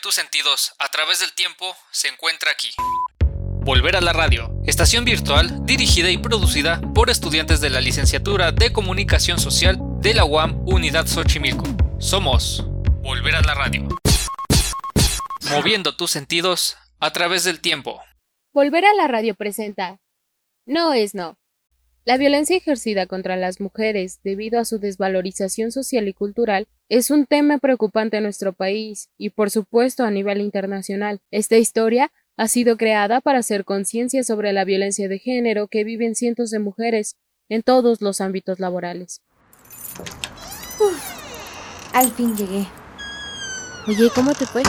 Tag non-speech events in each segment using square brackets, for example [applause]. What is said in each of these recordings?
tus sentidos a través del tiempo se encuentra aquí. Volver a la radio, estación virtual dirigida y producida por estudiantes de la licenciatura de Comunicación Social de la UAM Unidad Xochimilco. Somos Volver a la radio. Moviendo tus sentidos a través del tiempo. Volver a la radio presenta No es no. La violencia ejercida contra las mujeres debido a su desvalorización social y cultural es un tema preocupante en nuestro país y por supuesto a nivel internacional. Esta historia ha sido creada para hacer conciencia sobre la violencia de género que viven cientos de mujeres en todos los ámbitos laborales. al fin llegué. Oye, ¿cómo te fue?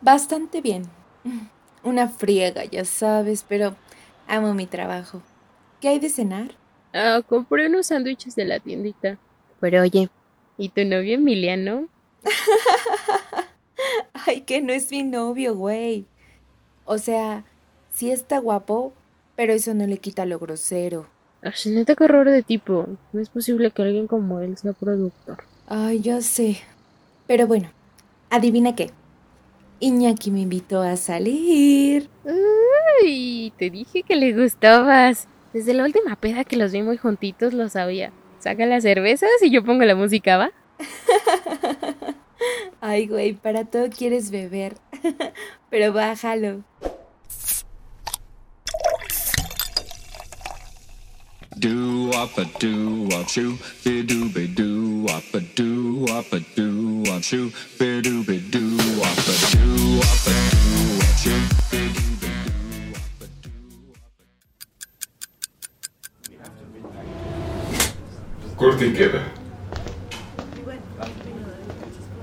Bastante bien. Una friega, ya sabes, pero amo mi trabajo. ¿Qué hay de cenar? Ah, compré unos sándwiches de la tiendita. Pero oye, ¿y tu novio Emiliano? [laughs] Ay, que no es mi novio, güey. O sea, sí está guapo, pero eso no le quita lo grosero. Ay, neta, qué horror de tipo. No es posible que alguien como él sea productor. Ay, ya sé. Pero bueno, adivina qué. Iñaki me invitó a salir. Ay, te dije que le gustabas. Desde la última peda que los vi muy juntitos lo sabía. Saca las cervezas y yo pongo la música, ¿va? [laughs] Ay, güey, para todo quieres beber. [laughs] Pero bájalo. Do up a do up shoe, be do be do up a do up a do up shoe, be do be do up a do up a do up shoe, up Corte y queda.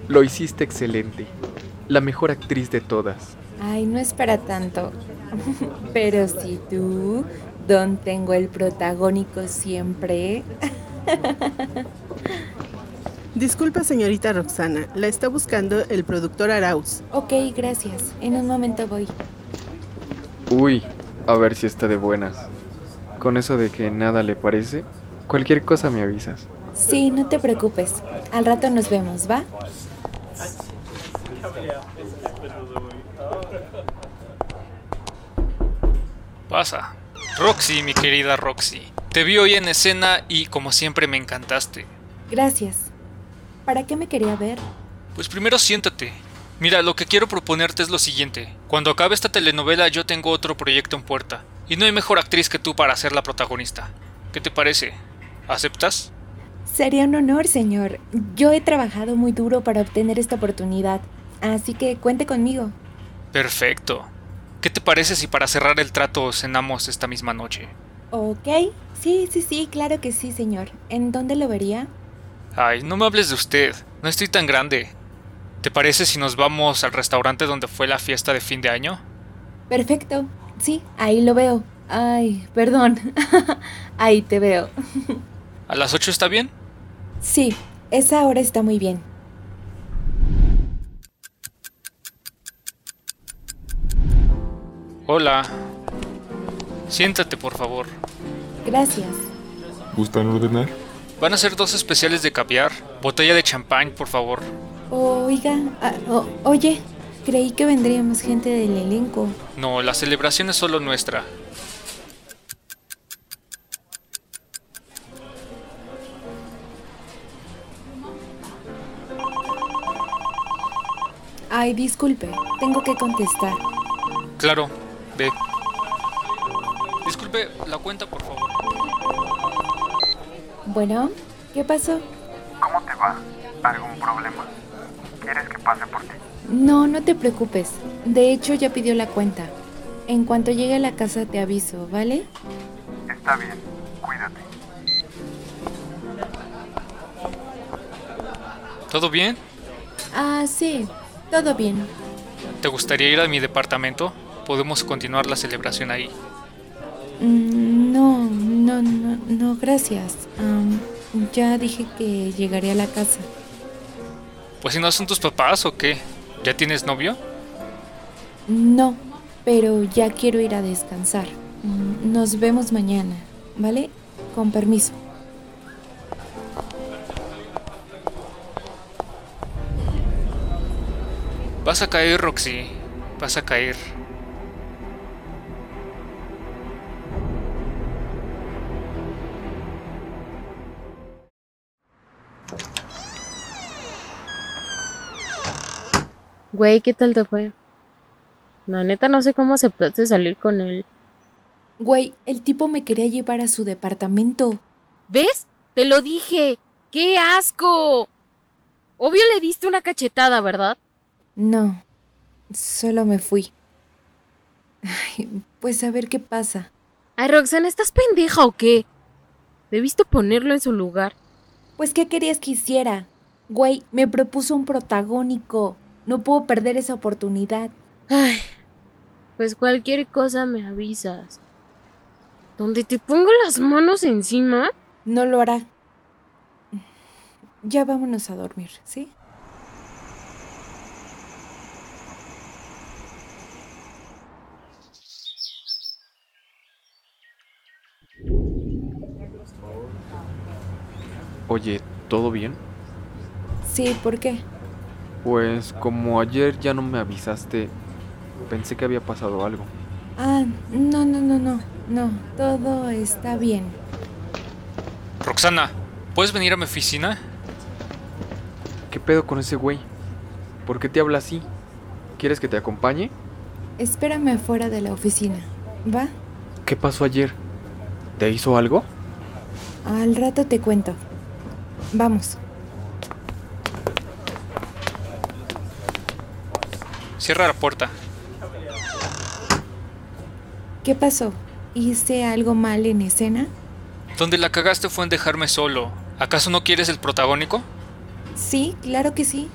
Lo hiciste excelente. La mejor actriz de todas. Ay, no es para tanto. [laughs] Pero si tú, don tengo el protagónico siempre. [laughs] Disculpa, señorita Roxana, la está buscando el productor Arauz. Ok, gracias. En un momento voy. Uy, a ver si está de buenas. Con eso de que nada le parece, cualquier cosa me avisas. Sí, no te preocupes. Al rato nos vemos, ¿va? Pasa. Roxy, mi querida Roxy. Te vi hoy en escena y como siempre me encantaste. Gracias. ¿Para qué me quería ver? Pues primero siéntate. Mira, lo que quiero proponerte es lo siguiente. Cuando acabe esta telenovela yo tengo otro proyecto en puerta. Y no hay mejor actriz que tú para ser la protagonista. ¿Qué te parece? ¿Aceptas? Sería un honor, señor. Yo he trabajado muy duro para obtener esta oportunidad. Así que cuente conmigo. Perfecto. ¿Qué te parece si para cerrar el trato cenamos esta misma noche? Ok. Sí, sí, sí, claro que sí, señor. ¿En dónde lo vería? Ay, no me hables de usted. No estoy tan grande. ¿Te parece si nos vamos al restaurante donde fue la fiesta de fin de año? Perfecto. Sí, ahí lo veo. Ay, perdón. [laughs] ahí te veo. [laughs] ¿A las 8 está bien? Sí, esa hora está muy bien. Hola. Siéntate, por favor. Gracias. ¿Gustan ordenar? Van a ser dos especiales de caviar. Botella de champán, por favor. Oiga, ah, o- oye, creí que vendría más gente del elenco. No, la celebración es solo nuestra. Ay, disculpe, tengo que contestar. Claro, ve. Disculpe, la cuenta, por favor. Bueno, ¿qué pasó? ¿Cómo te va? ¿Algún problema? ¿Quieres que pase por ti? No, no te preocupes. De hecho, ya pidió la cuenta. En cuanto llegue a la casa te aviso, ¿vale? Está bien, cuídate. ¿Todo bien? Ah, sí, todo bien. ¿Te gustaría ir a mi departamento? Podemos continuar la celebración ahí. Mm, No, no, no, no, gracias. Ya dije que llegaré a la casa. Pues si no son tus papás o qué. ¿Ya tienes novio? No, pero ya quiero ir a descansar. Mm, Nos vemos mañana, ¿vale? Con permiso. ¿Vas a caer, Roxy. Vas a caer. Güey, ¿qué tal te fue? La neta no sé cómo aceptaste salir con él. Güey, el tipo me quería llevar a su departamento. ¿Ves? Te lo dije. ¡Qué asco! Obvio le diste una cachetada, ¿verdad? No, solo me fui. Ay, pues a ver qué pasa. Ay, Roxana, ¿estás pendeja o qué? Debiste ponerlo en su lugar. Pues, ¿qué querías que hiciera? Güey, me propuso un protagónico. No puedo perder esa oportunidad. Ay, pues cualquier cosa me avisas. Donde te pongo las manos encima, No lo hará. Ya vámonos a dormir, ¿sí? Oye, ¿todo bien? Sí, ¿por qué? Pues como ayer ya no me avisaste, pensé que había pasado algo. Ah, no, no, no, no. No, todo está bien. Roxana, ¿puedes venir a mi oficina? ¿Qué pedo con ese güey? ¿Por qué te habla así? ¿Quieres que te acompañe? Espérame afuera de la oficina. ¿Va? ¿Qué pasó ayer? ¿Te hizo algo? Al rato te cuento. Vamos. Cierra la puerta. ¿Qué pasó? ¿Hice algo mal en escena? Donde la cagaste fue en dejarme solo. ¿Acaso no quieres el protagónico? Sí, claro que sí.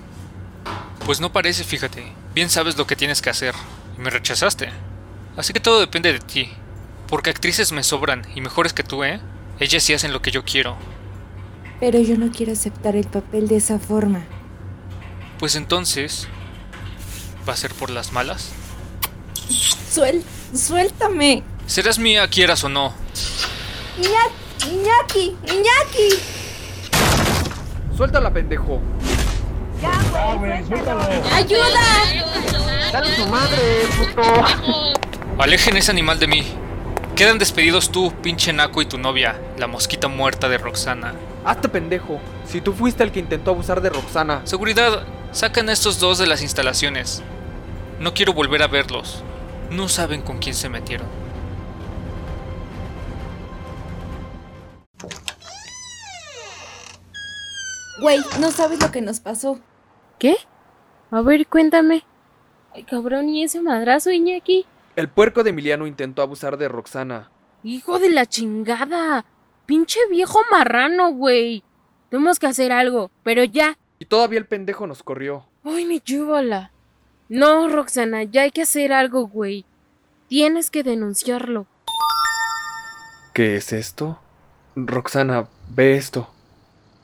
Pues no parece, fíjate. Bien sabes lo que tienes que hacer. Y me rechazaste. Así que todo depende de ti. Porque actrices me sobran y mejores que tú, ¿eh? Ellas sí hacen lo que yo quiero. Pero yo no quiero aceptar el papel de esa forma. Pues entonces... ¿Va a ser por las malas? Suel, suéltame. Serás mía, quieras o no. Iñaki, Iñaki. ¡Suéltala, pendejo! ¡Ayuda! Alejen ese animal de mí. Quedan despedidos tú, pinche Naco y tu novia, la mosquita muerta de Roxana. ¡Hazte pendejo! Si tú fuiste el que intentó abusar de Roxana. Seguridad, sacan a estos dos de las instalaciones. No quiero volver a verlos. No saben con quién se metieron. Güey, no sabes lo que nos pasó. ¿Qué? A ver, cuéntame. Ay, cabrón, ¿y ese madrazo, Iñaki? El puerco de Emiliano intentó abusar de Roxana. Hijo de la chingada. Pinche viejo marrano, güey. Tenemos que hacer algo, pero ya. Y todavía el pendejo nos corrió. Ay, mi chúbala. No, Roxana, ya hay que hacer algo, güey. Tienes que denunciarlo. ¿Qué es esto? Roxana, ve esto.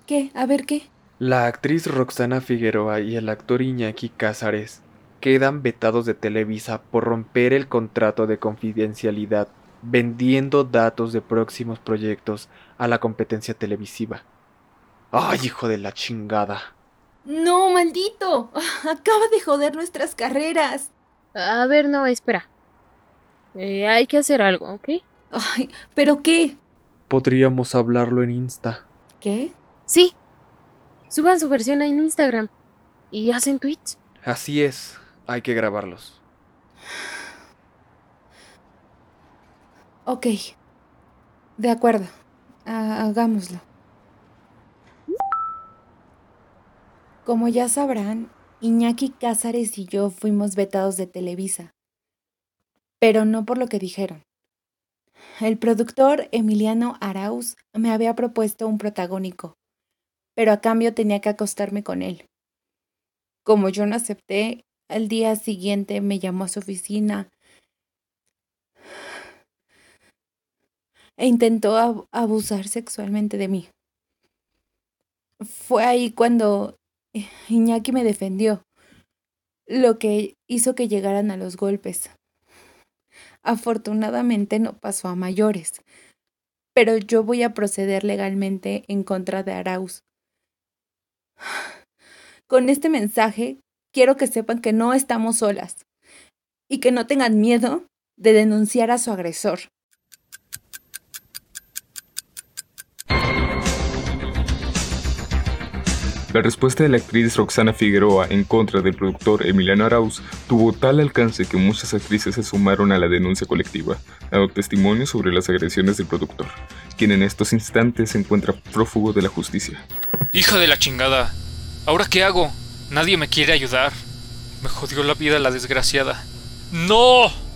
¿Qué? A ver qué. La actriz Roxana Figueroa y el actor Iñaki Cázares quedan vetados de Televisa por romper el contrato de confidencialidad vendiendo datos de próximos proyectos a la competencia televisiva. ¡Ay, hijo de la chingada! No, maldito. [laughs] Acaba de joder nuestras carreras. A ver, no, espera. Eh, hay que hacer algo, ¿ok? Ay, ¿pero qué? Podríamos hablarlo en Insta. ¿Qué? Sí. Suban su versión en Instagram. Y hacen tweets. Así es, hay que grabarlos. Ok. De acuerdo. Ha- hagámoslo. Como ya sabrán, Iñaki Cázares y yo fuimos vetados de Televisa. Pero no por lo que dijeron. El productor Emiliano Arauz me había propuesto un protagónico, pero a cambio tenía que acostarme con él. Como yo no acepté, al día siguiente me llamó a su oficina e intentó ab- abusar sexualmente de mí. Fue ahí cuando Iñaki me defendió, lo que hizo que llegaran a los golpes. Afortunadamente no pasó a mayores, pero yo voy a proceder legalmente en contra de Arauz. Con este mensaje quiero que sepan que no estamos solas y que no tengan miedo de denunciar a su agresor. La respuesta de la actriz Roxana Figueroa en contra del productor Emiliano Arauz tuvo tal alcance que muchas actrices se sumaron a la denuncia colectiva, dando testimonio sobre las agresiones del productor, quien en estos instantes se encuentra prófugo de la justicia. Hija de la chingada. ¿Ahora qué hago? Nadie me quiere ayudar. Me jodió la vida la desgraciada. ¡No!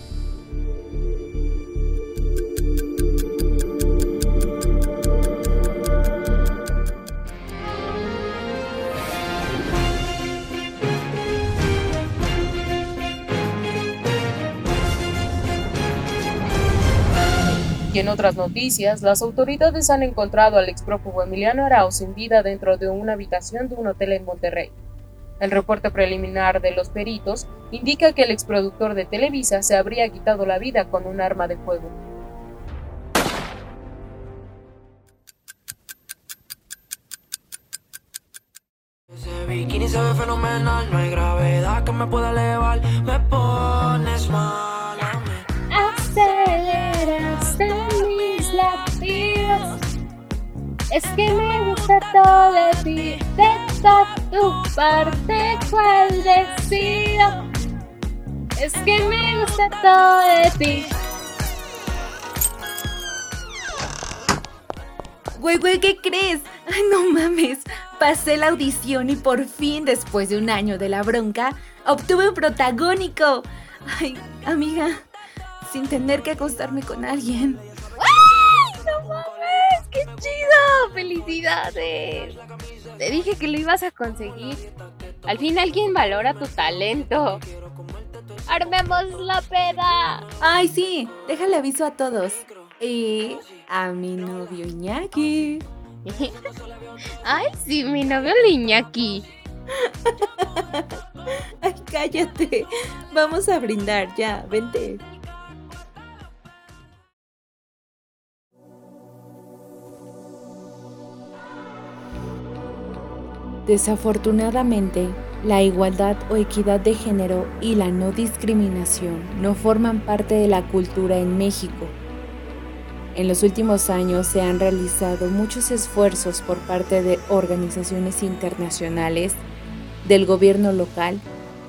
Y en otras noticias, las autoridades han encontrado al exprófugo Emiliano Arauz sin vida dentro de una habitación de un hotel en Monterrey. El reporte preliminar de los peritos indica que el exproductor de Televisa se habría quitado la vida con un arma de fuego. Se ve fenomenal, no hay gravedad que me pueda elevar, me pones mal Es que me gusta todo de ti, de toda tu parte, cual decido. Es que me gusta todo de ti. Güey, güey, ¿qué crees? Ay, no mames. Pasé la audición y por fin, después de un año de la bronca, obtuve un protagónico. Ay, amiga, sin tener que acostarme con alguien. ¡Felicidades! Te dije que lo ibas a conseguir. Al fin alguien valora tu talento. ¡Armemos la peda! Ay, sí, déjale aviso a todos. Y a mi novio Iñaki. Ay, sí, mi novio Liñaki. [laughs] Ay, cállate. Vamos a brindar ya, vente. Desafortunadamente, la igualdad o equidad de género y la no discriminación no forman parte de la cultura en México. En los últimos años se han realizado muchos esfuerzos por parte de organizaciones internacionales, del gobierno local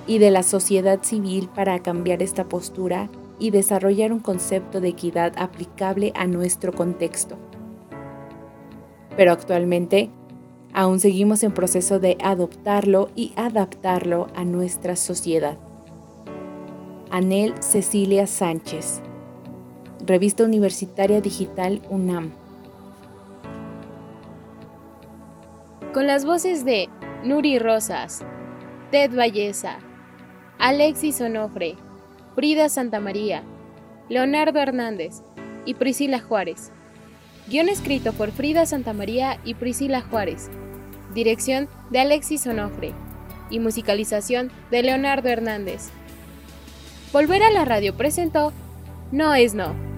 y de la sociedad civil para cambiar esta postura y desarrollar un concepto de equidad aplicable a nuestro contexto. Pero actualmente aún seguimos en proceso de adoptarlo y adaptarlo a nuestra sociedad. Anel Cecilia Sánchez, Revista Universitaria Digital UNAM. Con las voces de Nuri Rosas, Ted Valleza, Alexis Onofre, Frida Santamaría, Leonardo Hernández y Priscila Juárez. Guión escrito por Frida Santamaría y Priscila Juárez. Dirección de Alexis Onofre. Y musicalización de Leonardo Hernández. Volver a la radio presentó No es No.